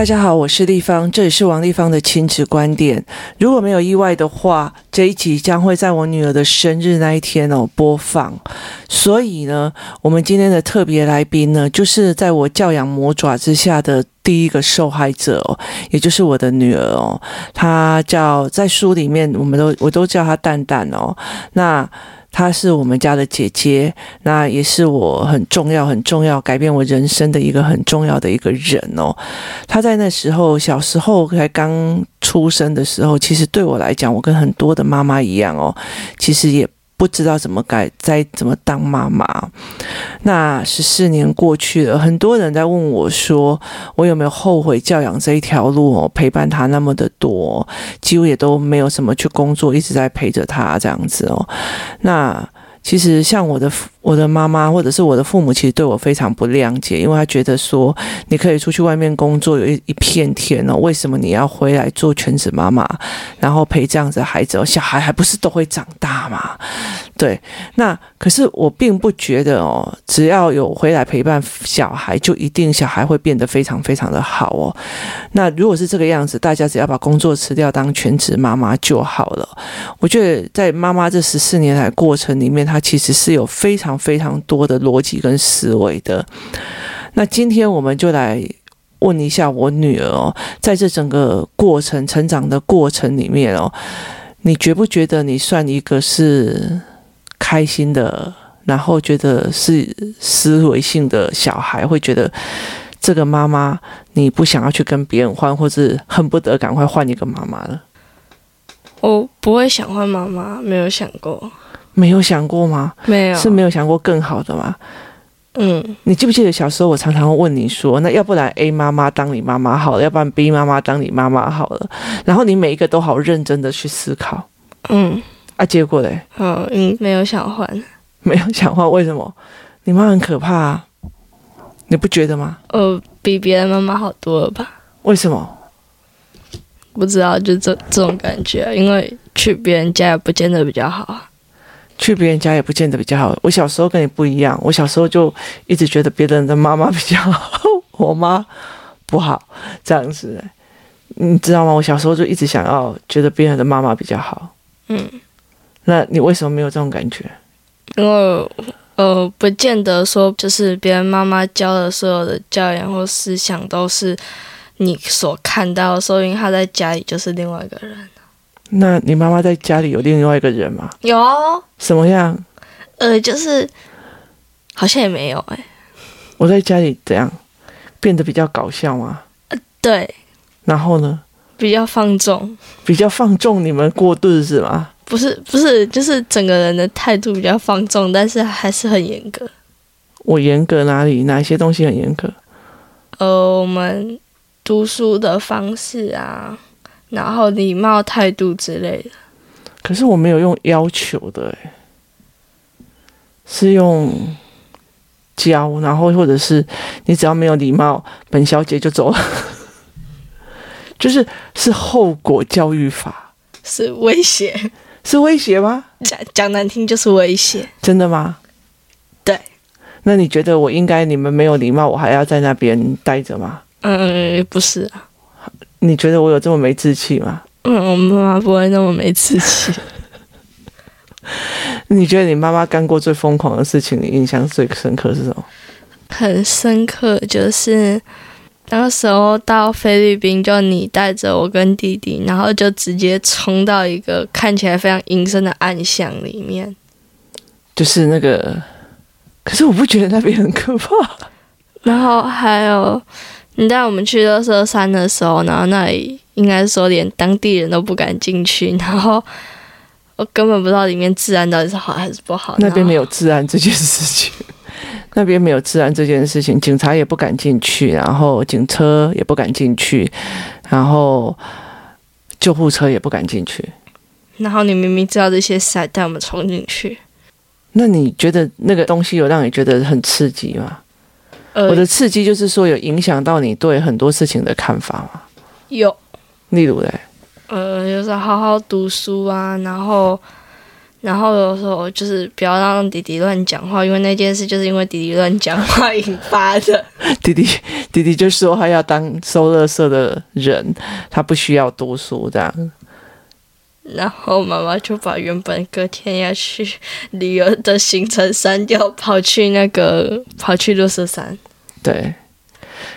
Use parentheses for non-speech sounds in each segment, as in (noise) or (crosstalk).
大家好，我是丽芳，这里是王丽芳的亲子观点。如果没有意外的话，这一集将会在我女儿的生日那一天哦播放。所以呢，我们今天的特别来宾呢，就是在我教养魔爪之下的第一个受害者哦，也就是我的女儿哦。她叫在书里面，我们都我都叫她蛋蛋哦。那。她是我们家的姐姐，那也是我很重要、很重要、改变我人生的一个很重要的一个人哦。她在那时候小时候才刚出生的时候，其实对我来讲，我跟很多的妈妈一样哦，其实也。不知道怎么改，再怎么当妈妈。那十四年过去了，很多人在问我说，我有没有后悔教养这一条路哦？陪伴他那么的多，几乎也都没有什么去工作，一直在陪着他这样子哦。那。其实像我的我的妈妈或者是我的父母，其实对我非常不谅解，因为他觉得说你可以出去外面工作，有一一片天哦，为什么你要回来做全职妈妈，然后陪这样子的孩子哦？小孩还不是都会长大吗？对，那可是我并不觉得哦，只要有回来陪伴小孩，就一定小孩会变得非常非常的好哦。那如果是这个样子，大家只要把工作辞掉，当全职妈妈就好了。我觉得在妈妈这十四年来过程里面，她其实是有非常非常多的逻辑跟思维的。那今天我们就来问一下我女儿哦，在这整个过程成长的过程里面哦，你觉不觉得你算一个是开心的，然后觉得是思维性的小孩，会觉得这个妈妈你不想要去跟别人换，或是恨不得赶快换一个妈妈了？我不会想换妈妈，没有想过。没有想过吗？没有，是没有想过更好的吗？嗯，你记不记得小时候我常常会问你说，那要不然 A 妈妈当你妈妈好了，要不然 B 妈妈当你妈妈好了，然后你每一个都好认真的去思考，嗯，啊，结果嘞？嗯嗯，没有想换，没有想换，为什么？你妈很可怕啊，你不觉得吗？呃，比别人妈妈好多了吧？为什么？不知道，就这这种感觉，因为去别人家也不见得比较好。去别人家也不见得比较好。我小时候跟你不一样，我小时候就一直觉得别人的妈妈比较好，(laughs) 我妈不好这样子。你知道吗？我小时候就一直想要觉得别人的妈妈比较好。嗯，那你为什么没有这种感觉？因为呃，不见得说就是别人妈妈教的所有的教养或思想都是你所看到的，所以他在家里就是另外一个人。那你妈妈在家里有另外一个人吗？有。什么样？呃，就是好像也没有哎、欸。我在家里怎样变得比较搞笑吗？呃，对。然后呢？比较放纵。比较放纵你们过日子吗？不是，不是，就是整个人的态度比较放纵，但是还是很严格。我严格哪里？哪些东西很严格？呃，我们读书的方式啊。然后礼貌态度之类的，可是我没有用要求的，哎，是用教，然后或者是你只要没有礼貌，本小姐就走了，(laughs) 就是是后果教育法，是威胁，是威胁吗？讲讲难听就是威胁，真的吗？对，那你觉得我应该你们没有礼貌，我还要在那边待着吗？嗯，不是啊。你觉得我有这么没志气吗？嗯，我妈妈不会那么没志气。(laughs) 你觉得你妈妈干过最疯狂的事情，你印象最深刻是什么？很深刻，就是那个时候到菲律宾，就你带着我跟弟弟，然后就直接冲到一个看起来非常阴森的暗巷里面。就是那个，可是我不觉得那边很可怕。(laughs) 然后还有。你带我们去乐色山的时候，然后那里应该说连当地人都不敢进去，(laughs) 然后我根本不知道里面治安到底是好还是不好。那边没有治安这件事情，(laughs) 那边没有治安这件事情，警察也不敢进去，然后警车也不敢进去，然后救护车也不敢进去。然后你明明知道这些事，还带我们冲进去，那你觉得那个东西有让你觉得很刺激吗？呃、我的刺激就是说，有影响到你对很多事情的看法吗？有，例如嘞，呃，就是好好读书啊，然后然后有时候就是不要让弟弟乱讲话，因为那件事就是因为弟弟乱讲话引发的。(laughs) 弟弟弟弟就说他要当收垃圾的人，他不需要读书这样。然后妈妈就把原本隔天要去旅游的行程删掉，跑去那个跑去垃圾山。对，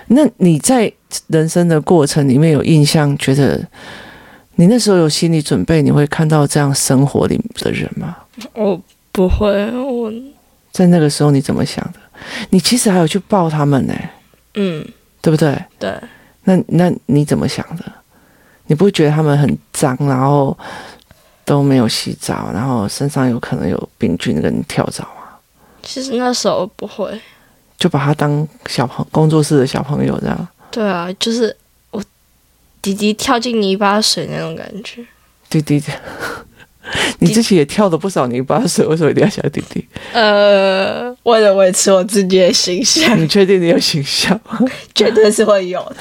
那你在人生的过程里面有印象，觉得？你那时候有心理准备，你会看到这样生活里的人吗？我不会，我在那个时候你怎么想的？你其实还有去抱他们呢，嗯，对不对？对。那那你怎么想的？你不会觉得他们很脏，然后都没有洗澡，然后身上有可能有病菌跟跳蚤啊？其实那时候不会，就把他当小朋工作室的小朋友这样。对啊，就是。弟弟跳进泥巴水那种感觉，滴滴的，你自己也跳了不少泥巴水，为什么一定要想滴滴？(laughs) 呃，为了维持我自己的形象。你确定你有形象？(laughs) 绝对是会有的。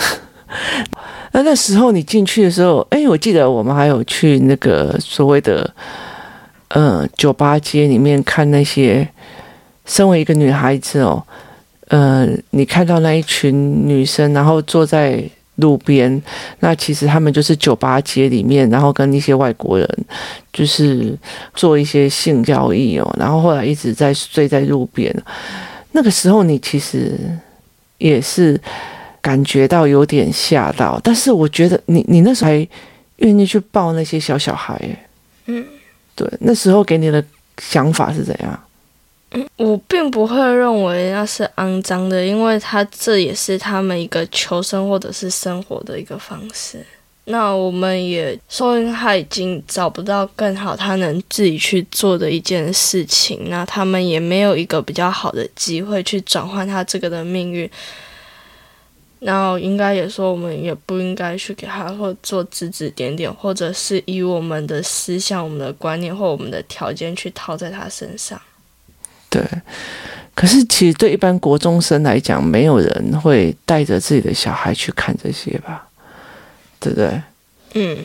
(laughs) 那那时候你进去的时候，哎，我记得我们还有去那个所谓的呃酒吧街里面看那些，身为一个女孩子哦，呃，你看到那一群女生，然后坐在。路边，那其实他们就是酒吧街里面，然后跟一些外国人就是做一些性交易哦，然后后来一直在睡在路边。那个时候你其实也是感觉到有点吓到，但是我觉得你你那时候还愿意去抱那些小小孩，嗯，对，那时候给你的想法是怎样？我并不会认为那是肮脏的，因为他这也是他们一个求生或者是生活的一个方式。那我们也说明他已经找不到更好他能自己去做的一件事情，那他们也没有一个比较好的机会去转换他这个的命运。那应该也说，我们也不应该去给他或做指指点点，或者是以我们的思想、我们的观念或我们的条件去套在他身上。对，可是其实对一般国中生来讲，没有人会带着自己的小孩去看这些吧，对不对？嗯，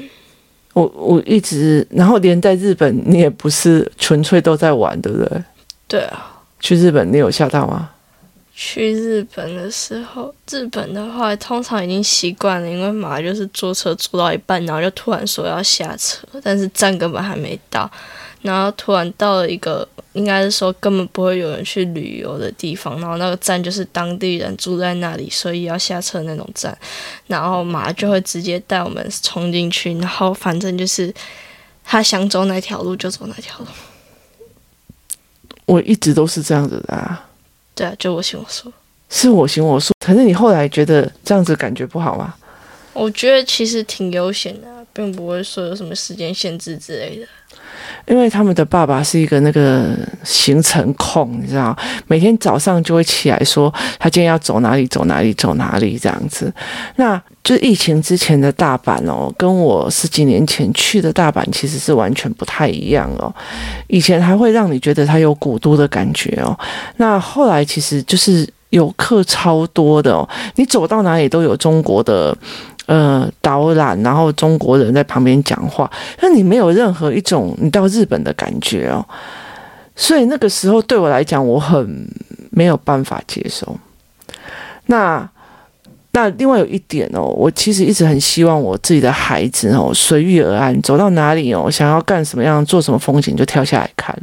我我一直，然后连在日本，你也不是纯粹都在玩，对不对？对啊。去日本，你有吓到吗？去日本的时候，日本的话通常已经习惯了，因为马就是坐车坐到一半，然后就突然说要下车，但是站根本还没到。然后突然到了一个，应该是说根本不会有人去旅游的地方，然后那个站就是当地人住在那里，所以要下车那种站，然后马就会直接带我们冲进去，然后反正就是他想走哪条路就走哪条路。我一直都是这样子的啊。对啊，就我行我素。是我行我素。可是你后来觉得这样子感觉不好吗？我觉得其实挺悠闲的，并不会说有什么时间限制之类的。因为他们的爸爸是一个那个行程控，你知道，每天早上就会起来说他今天要走哪里走哪里走哪里这样子。那就疫情之前的大阪哦，跟我十几年前去的大阪其实是完全不太一样哦。以前还会让你觉得它有古都的感觉哦，那后来其实就是游客超多的哦，你走到哪里都有中国的。呃，导览，然后中国人在旁边讲话，那你没有任何一种你到日本的感觉哦，所以那个时候对我来讲，我很没有办法接受。那那另外有一点哦，我其实一直很希望我自己的孩子哦随遇而安，走到哪里哦，想要干什么样，做什么风景就跳下来看。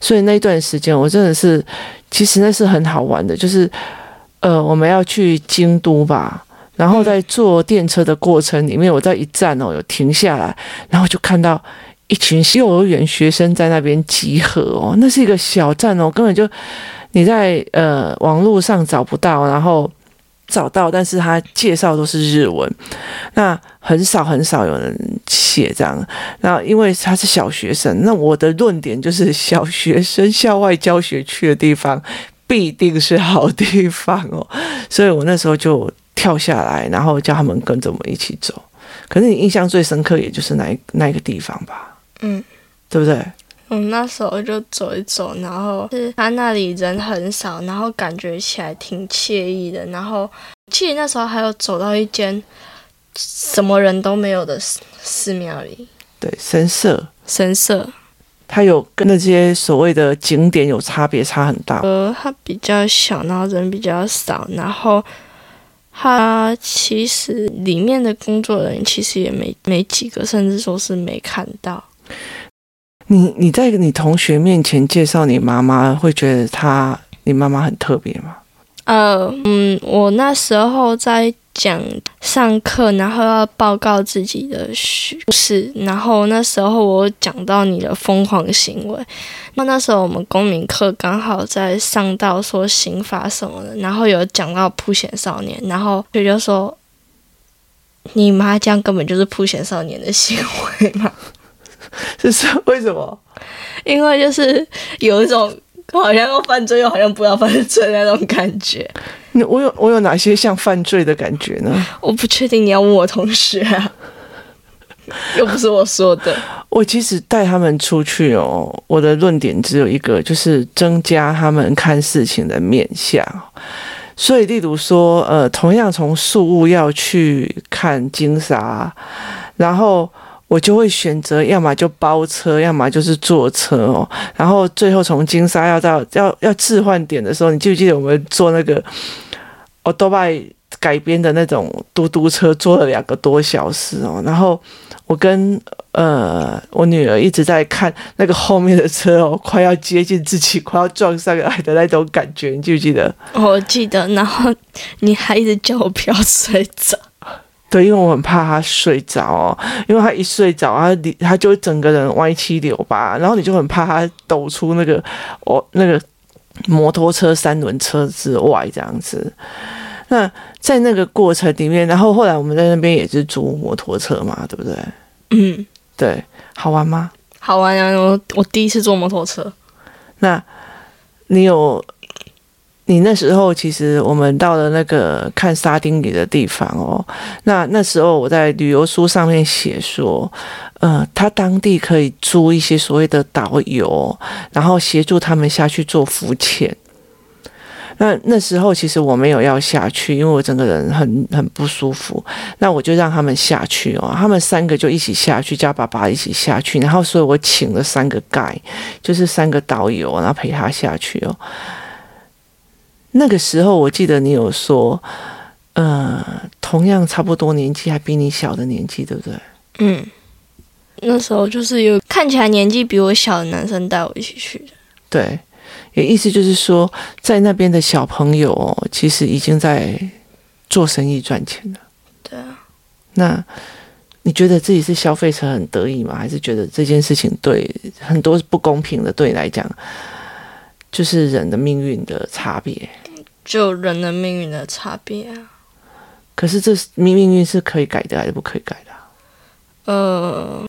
所以那段时间我真的是，其实那是很好玩的，就是呃，我们要去京都吧。然后在坐电车的过程里面，我在一站哦有停下来，然后就看到一群幼儿园学生在那边集合哦，那是一个小站哦，根本就你在呃网络上找不到，然后找到，但是他介绍都是日文，那很少很少有人写这样，那因为他是小学生，那我的论点就是小学生校外教学去的地方必定是好地方哦，所以我那时候就。跳下来，然后叫他们跟着我们一起走。可是你印象最深刻，也就是那那个地方吧？嗯，对不对？嗯，那时候就走一走，然后是他那里人很少，然后感觉起来挺惬意的。然后记得那时候还有走到一间什么人都没有的寺庙里，对，神社，神社。它有跟那些所谓的景点有差别，差很大。呃，它比较小，然后人比较少，然后他其实里面的工作人员其实也没没几个，甚至说是没看到。你你在你同学面前介绍你妈妈，会觉得她你妈妈很特别吗？呃，嗯，我那时候在。讲上课，然后要报告自己的学事，然后那时候我讲到你的疯狂行为，那那时候我们公民课刚好在上到说刑法什么的，然后有讲到普险少年，然后就就说你妈这样根本就是普贤少年的行为嘛？(laughs) 是是为什么？(laughs) 因为就是有一种。好像要犯罪，又好像不要犯罪那种感觉。那我有我有哪些像犯罪的感觉呢？我不确定，你要问我同学啊，(laughs) 又不是我说的。我其实带他们出去哦，我的论点只有一个，就是增加他们看事情的面相。所以，例如说，呃，同样从树屋要去看金沙，然后。我就会选择，要么就包车，要么就是坐车哦。然后最后从金沙要到要要置换点的时候，你记不记得我们坐那个哦多拜改编的那种嘟嘟车，坐了两个多小时哦。然后我跟呃我女儿一直在看那个 (laughs) 后面的车哦，快要接近自己，快要撞上来的那种感觉，你记不记得？我记得。然后你还一直叫我不要睡着。对，因为我很怕他睡着哦，因为他一睡着，他他就会整个人歪七扭八，然后你就很怕他抖出那个哦那个摩托车三轮车之外这样子。那在那个过程里面，然后后来我们在那边也是租摩托车嘛，对不对？嗯，对，好玩吗？好玩啊！我我第一次坐摩托车。那你有？你那时候其实我们到了那个看沙丁鱼的地方哦，那那时候我在旅游书上面写说，呃，他当地可以租一些所谓的导游，然后协助他们下去做浮潜。那那时候其实我没有要下去，因为我整个人很很不舒服。那我就让他们下去哦，他们三个就一起下去，叫爸爸一起下去。然后所以我请了三个 guide，就是三个导游，然后陪他下去哦。那个时候，我记得你有说，呃，同样差不多年纪，还比你小的年纪，对不对？嗯，那时候就是有看起来年纪比我小的男生带我一起去的。对，也意思就是说，在那边的小朋友其实已经在做生意赚钱了。对啊。那你觉得自己是消费者很得意吗？还是觉得这件事情对很多是不公平的？对你来讲？就是人的命运的差别，就人的命运的差别啊。可是这命命运是可以改的还是不可以改的啊？呃，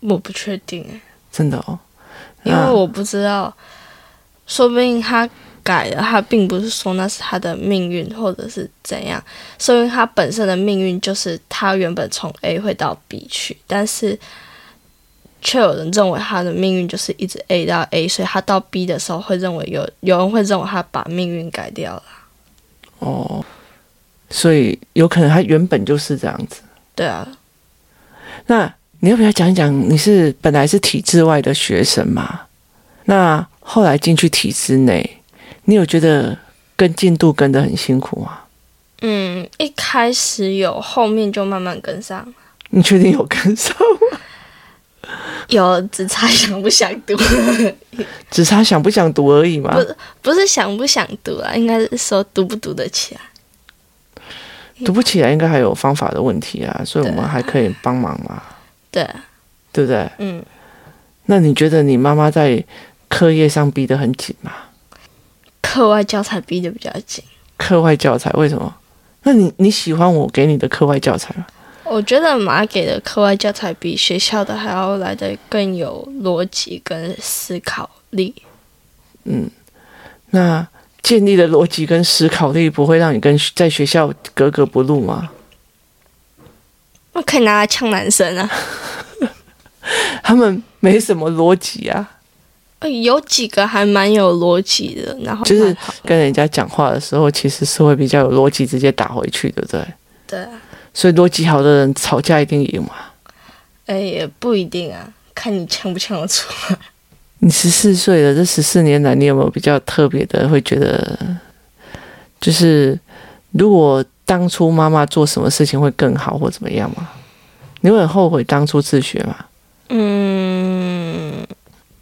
我不确定哎，真的哦，因为我不知道，说不定他改了，他并不是说那是他的命运或者是怎样，说明他本身的命运就是他原本从 A 会到 B 去，但是。却有人认为他的命运就是一直 A 到 A，所以他到 B 的时候会认为有有人会认为他把命运改掉了。哦，所以有可能他原本就是这样子。对啊。那你要不要讲一讲？你是本来是体制外的学生嘛？那后来进去体制内，你有觉得跟进度跟得很辛苦吗？嗯，一开始有，后面就慢慢跟上。你确定有跟上吗？(laughs) 有，只差想不想读，(laughs) 只差想不想读而已嘛。不，不是想不想读啊，应该是说读不读得起来。读不起来，应该还有方法的问题啊，所以我们还可以帮忙嘛。对，对不对？嗯。那你觉得你妈妈在课业上逼得很紧吗？课外教材逼得比较紧。课外教材为什么？那你你喜欢我给你的课外教材吗？我觉得妈给的课外教材比学校的还要来得更有逻辑跟思考力。嗯，那建立的逻辑跟思考力不会让你跟在学校格格不入吗？我可以拿来呛男生啊！(laughs) 他们没什么逻辑啊。有几个还蛮有逻辑的，然后就是跟人家讲话的时候，其实是会比较有逻辑，直接打回去，对不对？对。所以逻辑好的人吵架一定赢嘛？哎，也不一定啊，看你呛不呛得出来。(laughs) 你十四岁了，这十四年来，你有没有比较特别的会觉得，就是如果当初妈妈做什么事情会更好或怎么样吗？你会很后悔当初自学吗？嗯，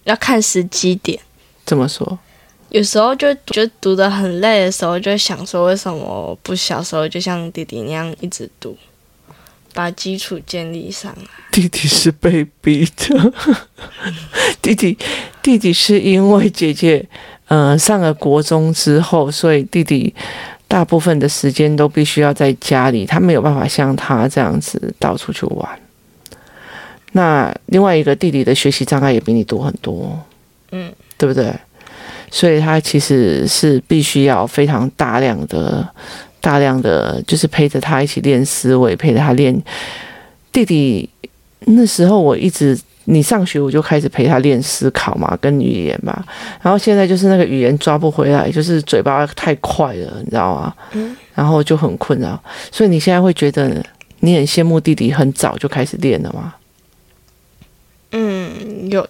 要看时机点。怎么说？有时候就觉得读得很累的时候，就想说为什么不小时候就像弟弟那样一直读，把基础建立上来。弟弟是被逼的，弟弟弟弟是因为姐姐呃上了国中之后，所以弟弟大部分的时间都必须要在家里，他没有办法像他这样子到处去玩。那另外一个弟弟的学习障碍也比你多很多，嗯，对不对？所以他其实是必须要非常大量的、大量的，就是陪着他一起练思维，陪着他练。弟弟那时候我一直，你上学我就开始陪他练思考嘛，跟语言嘛。然后现在就是那个语言抓不回来，就是嘴巴太快了，你知道吗？嗯。然后就很困扰。所以你现在会觉得你很羡慕弟弟很早就开始练了吗？嗯，有，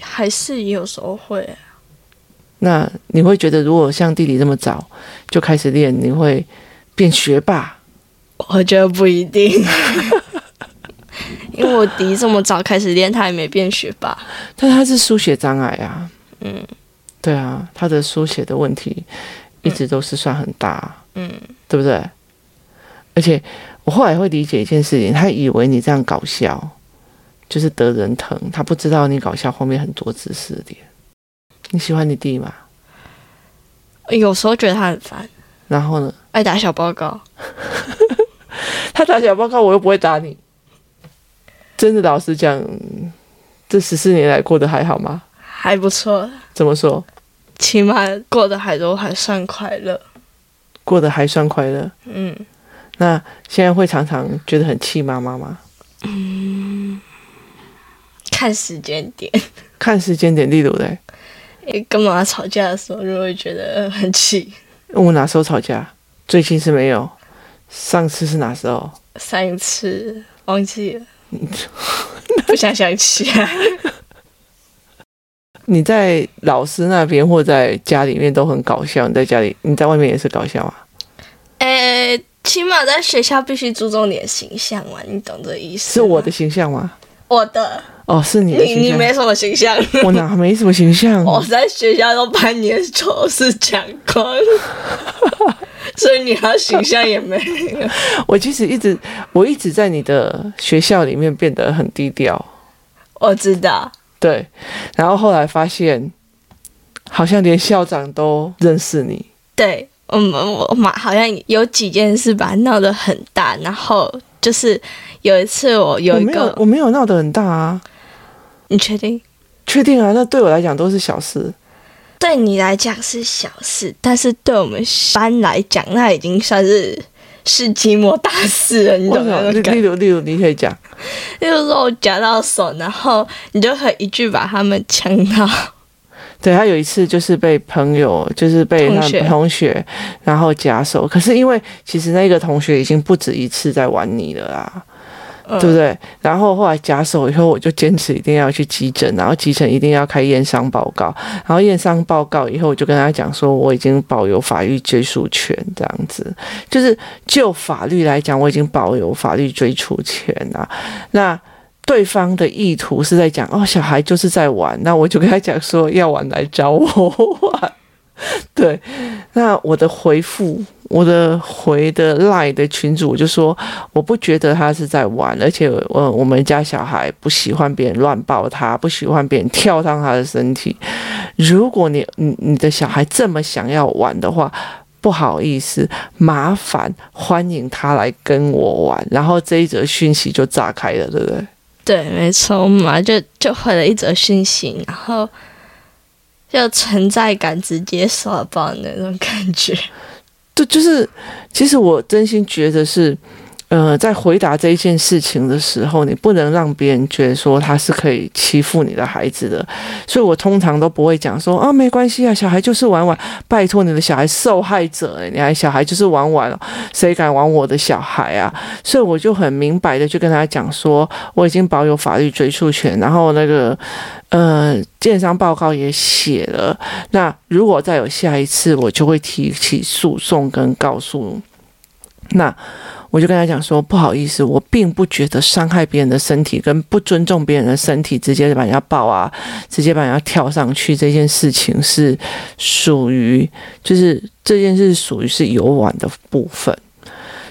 还是有时候会。那你会觉得，如果像弟弟这么早就开始练，你会变学霸？我觉得不一定，(laughs) 因为我弟这么早开始练，他也没变学霸。但他是书写障碍啊，嗯，对啊，他的书写的问题一直都是算很大，嗯，对不对？而且我后来会理解一件事情，他以为你这样搞笑就是得人疼，他不知道你搞笑后面很多知识点。你喜欢你弟吗？有时候觉得他很烦。然后呢？爱打小报告。(laughs) 他打小报告，我又不会打你。真的，老实讲，这十四年来过得还好吗？还不错。怎么说？起码过得还都还算快乐。过得还算快乐。嗯。那现在会常常觉得很气妈妈吗？嗯。看时间点。看时间点，例如嘞。(laughs) 跟妈妈吵架的时候，就会觉得很气。我哪时候吵架？最近是没有。上次是哪时候？上一次忘记了，(laughs) 不想想起来。(laughs) 你在老师那边或在家里面都很搞笑。你在家里，你在外面也是搞笑啊？诶、欸，起码在学校必须注重你的形象嘛，你懂这意思？是我的形象吗？我的。哦，是你的。你你没什么形象，我哪没什么形象？(laughs) 我在学校都把你的丑事讲光，(laughs) 所以你的形象也没有。(laughs) 我其实一直，我一直在你的学校里面变得很低调。我知道。对，然后后来发现，好像连校长都认识你。对，我们，我妈好像有几件事把它闹得很大，然后就是有一次我有一个，我没有闹得很大啊。你确定？确定啊！那对我来讲都是小事。对你来讲是小事，但是对我们班来讲，那已经算是世纪末大事了。你懂吗？例如，例如，你可以讲。例如说，我夹到手，然后你就可以一句把他们呛到。对，他有一次就是被朋友，就是被他同学，同学然后夹手。可是因为其实那个同学已经不止一次在玩你了对不对？然后后来假手以后，我就坚持一定要去急诊，然后急诊一定要开验伤报告，然后验伤报告以后，我就跟他讲说，我已经保有法律追诉权，这样子，就是就法律来讲，我已经保有法律追诉权啊。那对方的意图是在讲，哦，小孩就是在玩，那我就跟他讲说，要玩来找我玩。(laughs) 对，那我的回复，我的回的赖的群主就说，我不觉得他是在玩，而且我我们家小孩不喜欢别人乱抱他，不喜欢别人跳上他的身体。如果你你你的小孩这么想要玩的话，不好意思，麻烦欢迎他来跟我玩。然后这一则讯息就炸开了，对不对？对，没错嘛，就就回了一则讯息，然后。就存在感直接刷爆那种感觉，对，就是其实我真心觉得是，呃，在回答这一件事情的时候，你不能让别人觉得说他是可以欺负你的孩子的。所以我通常都不会讲说啊，没关系啊，小孩就是玩玩。拜托你的小孩受害者，你还小孩就是玩玩，谁敢玩我的小孩啊？所以我就很明白的去跟他讲说，我已经保有法律追诉权，然后那个呃，建商报告也写了。那如果再有下一次，我就会提起诉讼跟告诉。那我就跟他讲说，不好意思，我并不觉得伤害别人的身体跟不尊重别人的身体，直接把人家抱啊，直接把人家跳上去这件事情是属于，就是这件事属于是游玩的部分。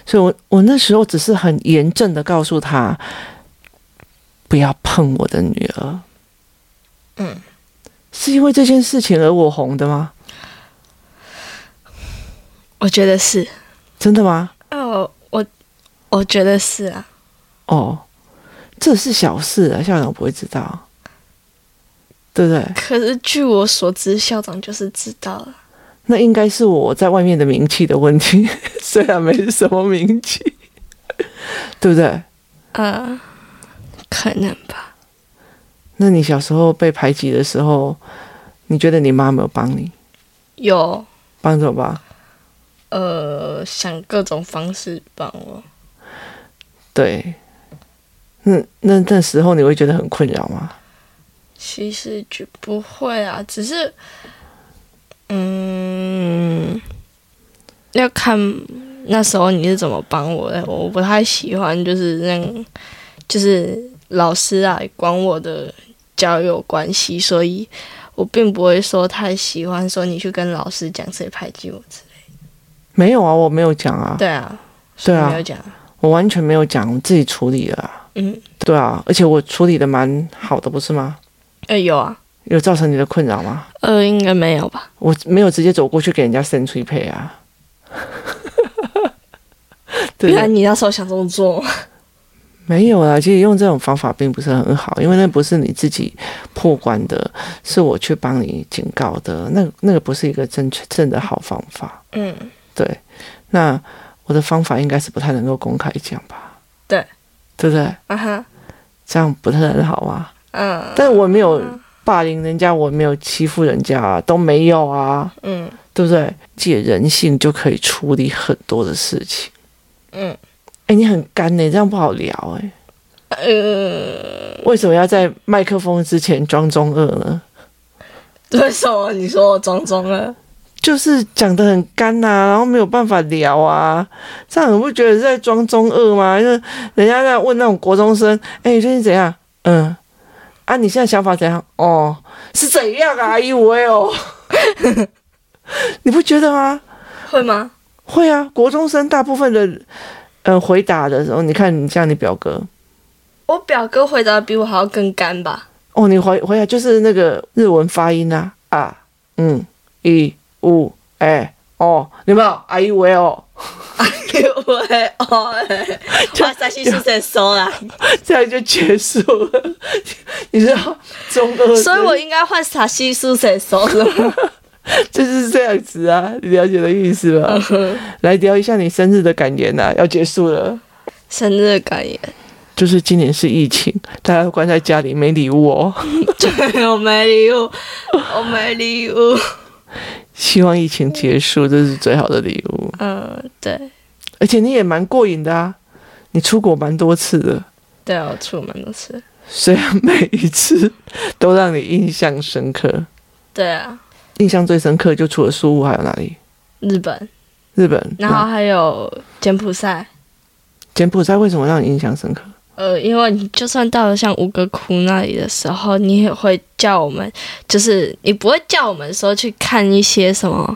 所以我我那时候只是很严正的告诉他，不要碰我的女儿。嗯，是因为这件事情而我红的吗？我觉得是。真的吗？哦，我我觉得是啊。哦，这是小事啊，校长不会知道，对不对？可是据我所知，校长就是知道了。那应该是我在外面的名气的问题，(laughs) 虽然没什么名气，(laughs) 对不对？嗯、呃，可能吧。那你小时候被排挤的时候，你觉得你妈没有帮你？有。帮什么吧？呃，想各种方式帮我。对，那那那时候你会觉得很困扰吗？其实就不会啊，只是，嗯，要看那时候你是怎么帮我的。我不太喜欢就是让，就是老师来管我的交友关系，所以我并不会说太喜欢说你去跟老师讲谁排挤我之类。没有啊，我没有讲啊。对啊，对啊，没有讲，我完全没有讲，我自己处理了啊。嗯，对啊，而且我处理的蛮好的，不是吗？呃，有啊，有造成你的困扰吗？呃，应该没有吧。我没有直接走过去给人家伸催配啊。(laughs) 原来你那时候想这么做？没有啊，其实用这种方法并不是很好，因为那不是你自己破关的，是我去帮你警告的，那那个不是一个正确正的好方法。嗯。对，那我的方法应该是不太能够公开讲吧？对，对不对？啊哈，这样不是很好吗？嗯，但我没有霸凌人家，我没有欺负人家，都没有啊。嗯，对不对？借人性就可以处理很多的事情。嗯，哎，你很干呢，这样不好聊哎。呃，为什么要在麦克风之前装中二呢？为什么你说我装中二？就是讲得很干呐、啊，然后没有办法聊啊，这样你不觉得是在装中二吗？就是人家在问那种国中生，哎，最近怎样？嗯，啊，你现在想法怎样？哦，是怎样啊？以为哦，你不觉得吗？会吗？会啊，国中生大部分的，呃，回答的时候，你看你像你表哥，我表哥回答比我还要更干吧？哦，你回回答就是那个日文发音啊，啊，嗯，一。五哎哦，有没有？阿姨喂哦，哎呦喂哦，(laughs) 哎，哇塞，西苏在说啦，这样就结束了。(laughs) 你知道中二，所以我应该换啥西苏在说了吗？(laughs) 就是这样子啊，你了解的意思吧？嗯、来聊一下你生日的感言呐、啊，要结束了。生日的感言就是今年是疫情，大家关在家里没礼物哦。对，我没礼物，我没礼物。希望疫情结束，这是最好的礼物。嗯，对。而且你也蛮过瘾的啊，你出国蛮多次的。对啊，我出蛮多次。虽然每一次都让你印象深刻。对啊。印象最深刻就除了苏屋，还有哪里？日本。日本。然后还有柬埔寨。柬埔寨为什么让你印象深刻？呃，因为你就算到了像吴哥窟那里的时候，你也会叫我们，就是你不会叫我们说去看一些什么，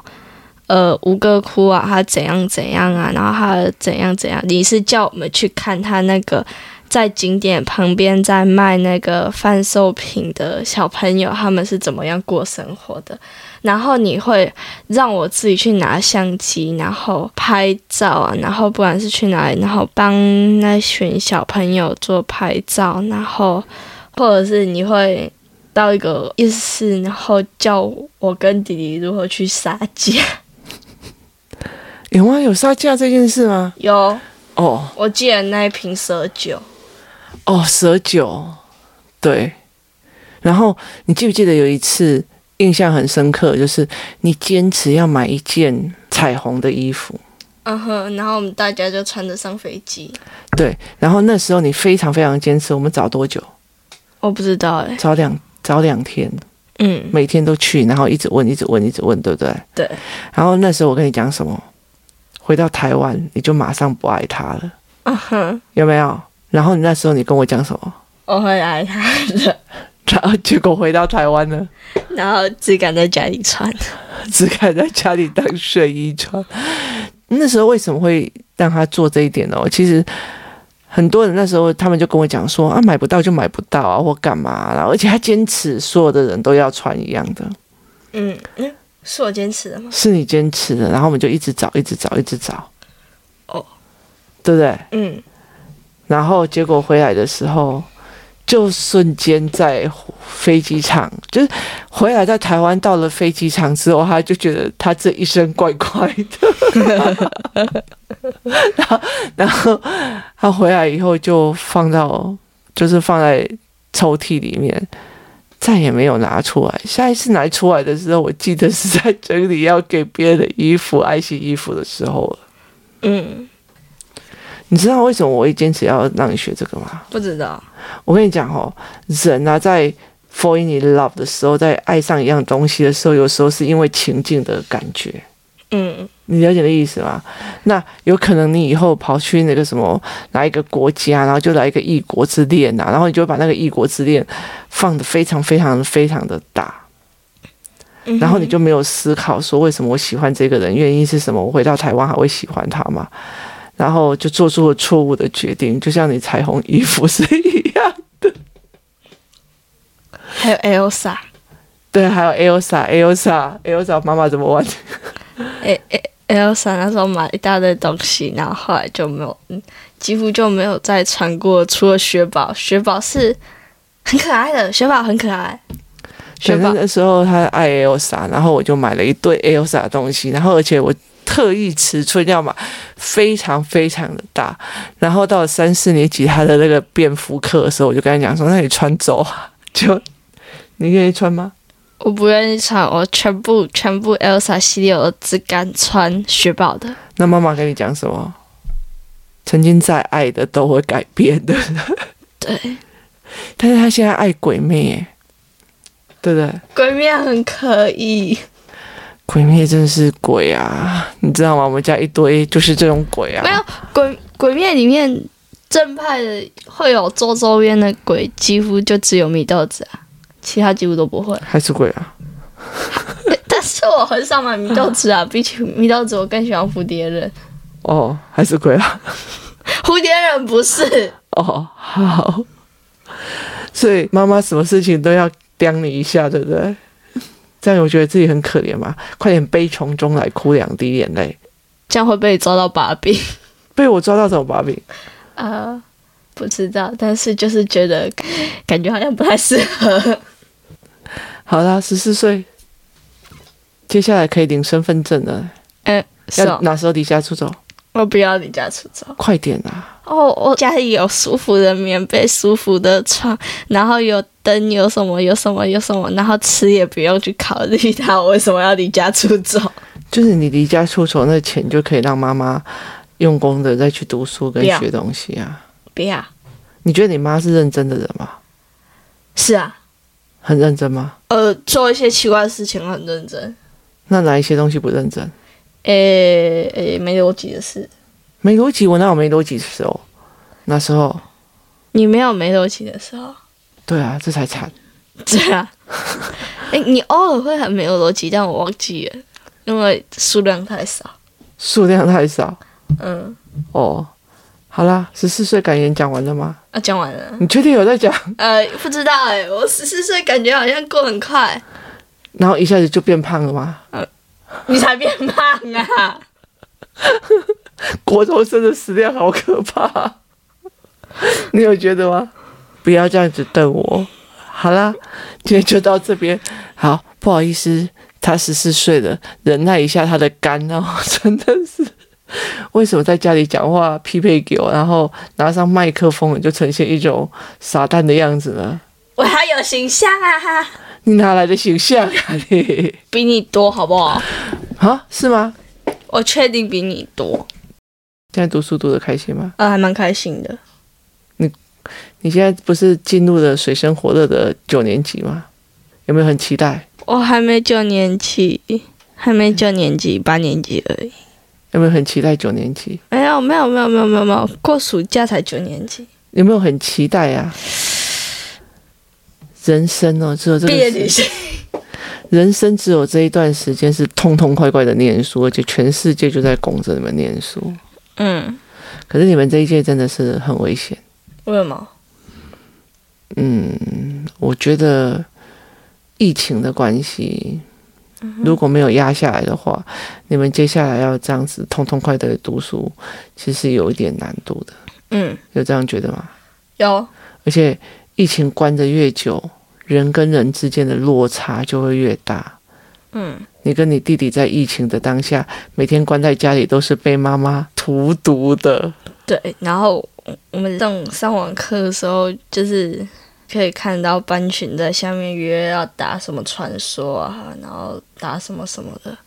呃，吴哥窟啊，他怎样怎样啊，然后他怎样怎样，你是叫我们去看他那个在景点旁边在卖那个贩售品的小朋友，他们是怎么样过生活的。然后你会让我自己去拿相机，然后拍照啊，然后不管是去哪里，然后帮那群小朋友做拍照，然后或者是你会到一个夜市，然后教我跟弟弟如何去杀价。有吗？有杀价这件事吗？有。哦，我记得那一瓶蛇酒。哦，蛇酒，对。然后你记不记得有一次印象很深刻，就是你坚持要买一件彩虹的衣服。嗯哼，然后我们大家就穿着上飞机。对，然后那时候你非常非常坚持，我们找多久？我不知道哎、欸。找两找两天。嗯。每天都去，然后一直问，一直问，一直问，对不对？对。然后那时候我跟你讲什么？回到台湾，你就马上不爱他了。嗯哼。有没有？然后你那时候你跟我讲什么？我会爱他的。然后结果回到台湾了，然后只敢在家里穿，(laughs) 只敢在家里当睡衣穿。那时候为什么会让他做这一点呢？其实很多人那时候他们就跟我讲说啊，买不到就买不到啊，或干嘛。然后而且他坚持所有的人都要穿一样的。嗯嗯，是我坚持的吗？是你坚持的。然后我们就一直找，一直找，一直找。哦，对不对？嗯。然后结果回来的时候。就瞬间在飞机场，就是回来在台湾到了飞机场之后，他就觉得他这一生怪怪的。然后，然后他回来以后就放到，就是放在抽屉里面，再也没有拿出来。下一次拿出来的时候，我记得是在整理要给别人的衣服、爱惜衣服的时候了。嗯。你知道为什么我会坚持要让你学这个吗？不知道。我跟你讲哦，人啊，在 fall in love 的时候，在爱上一样东西的时候，有时候是因为情境的感觉。嗯，你了解的意思吗？那有可能你以后跑去那个什么哪一个国家，然后就来一个异国之恋啊，然后你就会把那个异国之恋放的非常非常非常的大，然后你就没有思考说为什么我喜欢这个人，原因是什么？我回到台湾还会喜欢他吗？然后就做出了错误的决定，就像你彩虹衣服是一样的。还有 Elsa，对，还有 Elsa，Elsa，Elsa 妈妈怎么玩？(laughs) 哎哎，Elsa 那时候买一大堆东西，然后后来就没有，嗯，几乎就没有再穿过。除了雪宝，雪宝是很可爱的，雪宝很可爱。雪宝的时候他爱 Elsa，然后我就买了一堆 Elsa 的东西，然后而且我。特意尺寸要买非常非常的大，然后到了三四年级他的那个便服课的时候，我就跟他讲说：“那你穿走啊，就你愿意穿吗？”我不愿意穿，我全部全部 Elsa 系列我只敢穿雪宝的。那妈妈跟你讲什么？曾经再爱的都会改变的。对，但是他现在爱鬼魅，对不对？鬼妹很可以。鬼灭真的是鬼啊，你知道吗？我们家一堆就是这种鬼啊。没有鬼，鬼灭里面正派的会有周周边的鬼，几乎就只有米豆子啊，其他几乎都不会。还是鬼啊？但是我很少买米豆子啊，比起米豆子，我更喜欢蝴蝶忍。哦，还是鬼啊？(laughs) 蝴蝶忍不是。哦，好。所以妈妈什么事情都要刁你一下，对不对？这样我觉得自己很可怜嘛，快点悲从中来，哭两滴眼泪，这样会被抓到把柄。被我抓到什么把柄？(laughs) 呃，不知道，但是就是觉得 (laughs) 感觉好像不太适合。好啦，十四岁，接下来可以领身份证了。嗯，要哪时候离家出走？我不要离家出走，快点啊！哦，我家里有舒服的棉被、舒服的床，然后有灯，有什么有什么有什么，然后吃也不用去考虑它。我为什么要离家出走？就是你离家出走，那钱就可以让妈妈用功的再去读书跟学东西啊！不要。你觉得你妈是认真的人吗？是啊。很认真吗？呃，做一些奇怪的事情很认真。那哪一些东西不认真？诶、欸、诶、欸，没逻辑的事，没逻辑，我哪有没逻辑的时候？那时候你没有没逻辑的时候？对啊，这才惨。对啊，哎、欸，你偶尔会很没有逻辑，但我忘记了，因为数量太少。数量太少。嗯。哦，好啦，十四岁感言讲完了吗？啊，讲完了。你确定有在讲？呃，不知道哎、欸，我十四岁感觉好像过很快。然后一下子就变胖了吗？嗯。你才变胖啊！(laughs) (laughs) 国中生的食量好可怕，(laughs) 你有觉得吗？不要这样子瞪我。好啦，今天就到这边。好，不好意思，他十四岁了，忍耐一下他的肝哦，(laughs) 真的是为什么在家里讲话匹配给我，然后拿上麦克风就呈现一种傻蛋的样子呢？我还有形象啊！你哪来的形象啊？你比你多好不好？啊，是吗？我确定比你多。现在读书读得开心吗？啊，还蛮开心的。你你现在不是进入了水深火热的九年级吗？有没有很期待？我还没九年级，还没九年级，八年级而已。有没有很期待九年级？没有，没有，没有，没有，没有，没有。过暑假才九年级。有没有很期待呀、啊？人生哦，只有这个毕业旅行。人生只有这一段时间是痛痛快快的念书，而且全世界就在拱着你们念书。嗯。可是你们这一届真的是很危险。为什么？嗯，我觉得疫情的关系。如果没有压下来的话，你们接下来要这样子痛痛快快的读书，其实有一点难度的。嗯，有这样觉得吗？有。而且疫情关的越久，人跟人之间的落差就会越大。嗯，你跟你弟弟在疫情的当下，每天关在家里都是被妈妈荼毒的。对，然后我们上上网课的时候，就是。可以看到班群在下面约要打什么传说啊，然后打什么什么的，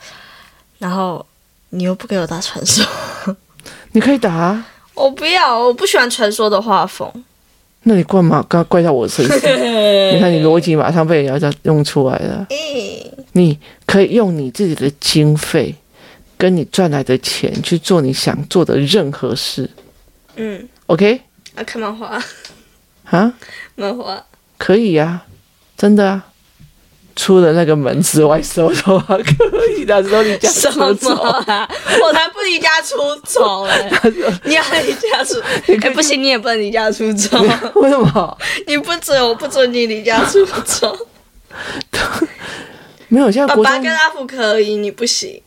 然后你又不给我打传说，(laughs) 你可以打啊，我不要，我不喜欢传说的画风。那你怪嘛？刚怪到我身上，(laughs) 你看你逻辑马上被人家用出来了。你可以用你自己的经费，跟你赚来的钱去做你想做的任何事。嗯，OK。啊看漫画。啊，漫画可以呀、啊，真的啊。出了那个门之外收的话，可以的，时候离家出走啊！(laughs) 我才不离家出走 (laughs) 哎、欸！你要离家出，哎、欸，不行，你也不能离家出走。(laughs) 为什么？你不准，我不准你离家出走。没有，现在爸爸跟阿福可以，你不行。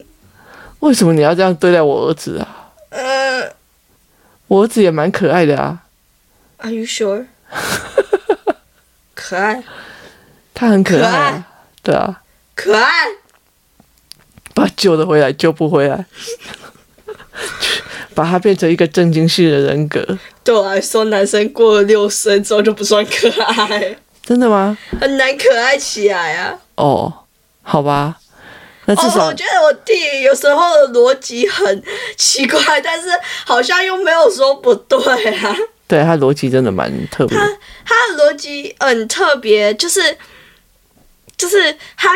为什么你要这样对待我儿子啊？呃，我儿子也蛮可爱的啊。Are you sure？可爱，他很可爱，可爱，对啊，可爱，把救得回来救不回来，(laughs) 把他变成一个正经系的人格。对我来说，男生过了六岁之后就不算可爱。真的吗？很难可爱起来啊。哦，好吧。那至少、哦、我觉得我弟有时候的逻辑很奇怪，但是好像又没有说不对啊。对，他逻辑真的蛮特别。他他的逻辑很特别，就是就是他，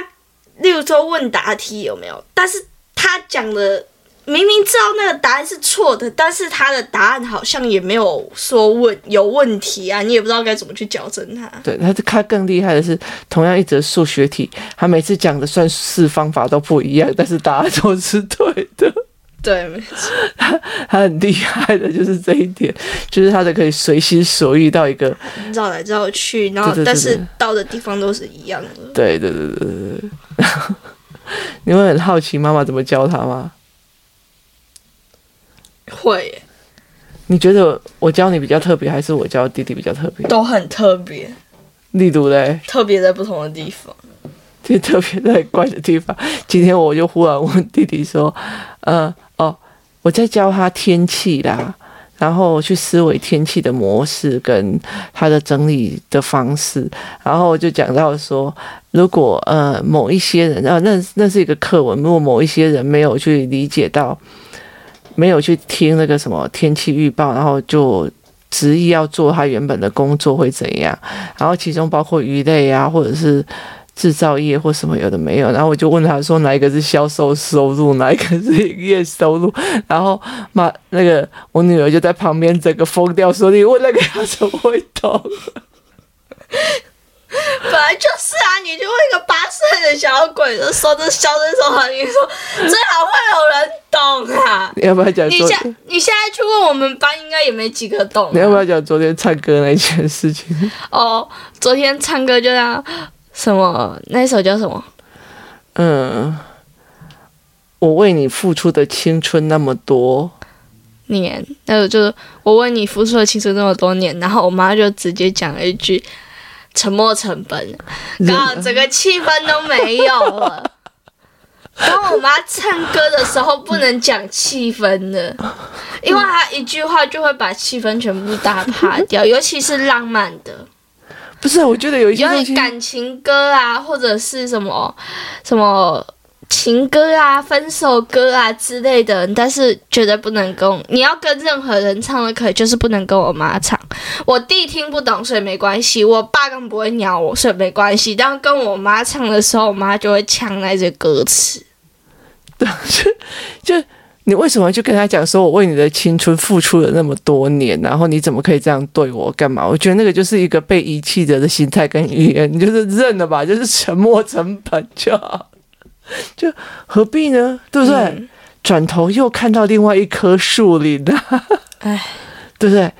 例如说问答题有没有？但是他讲的明明知道那个答案是错的，但是他的答案好像也没有说问有问题啊，你也不知道该怎么去矫正他。对，他他更厉害的是，同样一则数学题，他每次讲的算式方法都不一样，但是答案都是对的。对，没错，他 (laughs) 他很厉害的，就是这一点，就是他的可以随心所欲到一个绕来绕去，然后但是到的地方都是一样的。对对对对对对。(laughs) 你会很好奇妈妈怎么教他吗？会。你觉得我教你比较特别，还是我教弟弟比较特别？都很特别。力度嘞？特别在不同的地方。就 (laughs) 特别在怪的地方。今天我就忽然问弟弟说：“呃。”我在教他天气啦，然后去思维天气的模式跟他的整理的方式，然后就讲到说，如果呃某一些人，啊那那是一个课文，如果某一些人没有去理解到，没有去听那个什么天气预报，然后就执意要做他原本的工作会怎样？然后其中包括鱼类啊，或者是。制造业或什么有的没有，然后我就问他说哪一个是销售收入，哪一个是营业收入，然后妈那个我女儿就在旁边整个疯掉，说你问那个他怎么会懂？本来就是啊，你就问一个八岁的小鬼，就说这销售收入，你说最好会有人懂啊？你要不要讲？你现你现在去问我们班，应该也没几个懂啊。你要不要讲昨天唱歌那件事情？哦，昨天唱歌就这样。什么？那首叫什么？嗯，我为你付出的青春那么多年，那个就是我为你付出的青春那么多年，然后我妈就直接讲了一句“沉没成本”，刚好整个气氛都没有了。跟我妈唱歌的时候不能讲气氛的，因为她一句话就会把气氛全部打趴掉，尤其是浪漫的。不是，我觉得有一些有感情歌啊，或者是什么什么情歌啊、分手歌啊之类的，但是绝对不能跟你要跟任何人唱都可以，就是不能跟我妈唱。我弟听不懂，所以没关系；我爸更不会鸟我，所以没关系。但跟我妈唱的时候，我妈就会抢那些歌词。(laughs) 对，就就你为什么就跟他讲说，我为你的青春付出了那么多年，然后你怎么可以这样对我？干嘛？我觉得那个就是一个被遗弃者的心态跟语言，你就是认了吧，就是沉默成本就好，(laughs) 就何必呢？对不对？嗯、转头又看到另外一棵树林了，哎，(laughs) 对不对？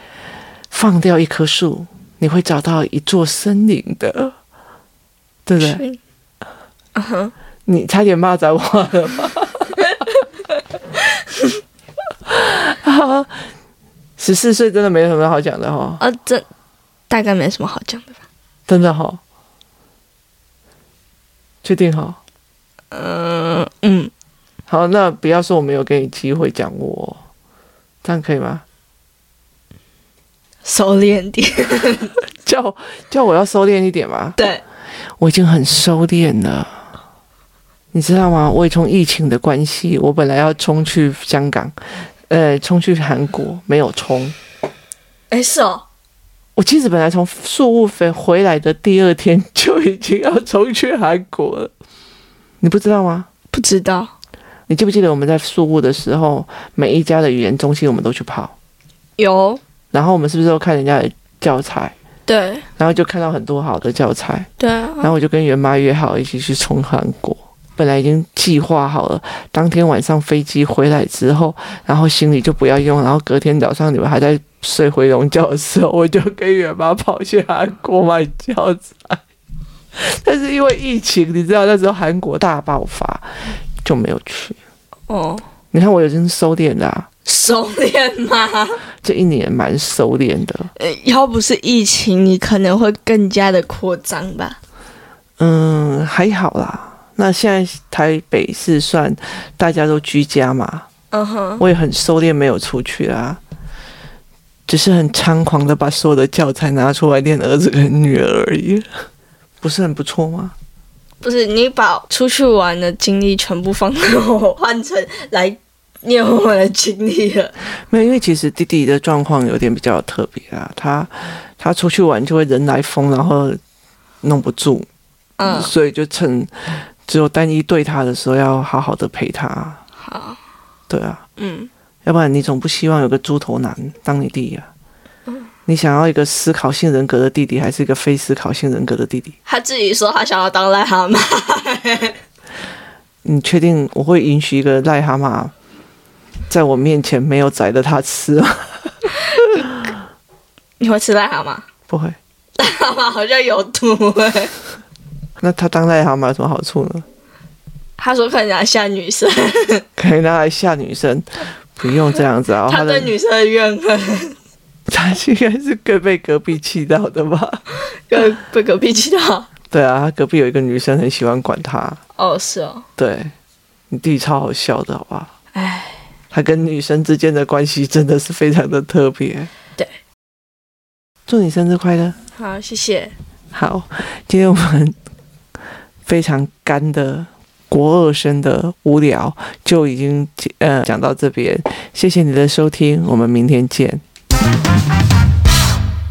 放掉一棵树，你会找到一座森林的，对不对？嗯哼。你差点骂着我了吗？(laughs) 十四岁真的没什么好讲的哈。呃，这大概没什么好讲的吧。真的哈？确定哈？嗯嗯。好，那不要说我没有给你机会讲我，这样可以吗？收敛点，(laughs) 叫叫我要收敛一点吗？对，我已经很收敛了。你知道吗？我从疫情的关系，我本来要冲去香港，呃，冲去韩国，没有冲。哎，是哦。我其实本来从宿务飞回来的第二天就已经要冲去韩国了。你不知道吗？不知道。你记不记得我们在宿务的时候，每一家的语言中心我们都去跑？有。然后我们是不是都看人家的教材？对。然后就看到很多好的教材。对。然后我就跟袁妈约好一起去冲韩国。本来已经计划好了，当天晚上飞机回来之后，然后行李就不要用，然后隔天早上你们还在睡回笼觉的时候，我就跟远妈跑去韩国买教材。但是因为疫情，你知道那时候韩国大爆发，就没有去。哦，你看我已经收敛了啊，收敛吗？这一年蛮收敛的。呃，要不是疫情，你可能会更加的扩张吧？嗯，还好啦。那现在台北是算大家都居家嘛？嗯哼，我也很收敛，没有出去啊，只是很猖狂的把所有的教材拿出来念儿子跟女儿而已，不是很不错吗？不是，你把出去玩的精力全部放在我换成来念我们的经历了。没有，因为其实弟弟的状况有点比较特别啊，他他出去玩就会人来疯，然后弄不住，嗯，所以就趁。只有单一对他的时候，要好好的陪他。好，对啊，嗯，要不然你总不希望有个猪头男当你弟呀？嗯，你想要一个思考性人格的弟弟，还是一个非思考性人格的弟弟？他自己说他想要当癞蛤蟆。(laughs) 你确定我会允许一个癞蛤蟆在我面前没有宰的他吃吗？(laughs) 你会吃癞蛤蟆？不会，癞蛤蟆好像有毒哎。那他当癞蛤蟆有什么好处呢？他说可以拿来吓女生，(laughs) 可以拿来吓女生，不用这样子啊。他对女生的怨恨，(laughs) 他应该是被被隔壁气到的吧？(laughs) 被被隔壁气到？对啊，他隔壁有一个女生很喜欢管他。哦，是哦。对，你弟超好笑的，好不好？哎，他跟女生之间的关系真的是非常的特别。对，祝你生日快乐！好，谢谢。好，今天我们。非常干的国二生的无聊就已经呃讲到这边，谢谢你的收听，我们明天见。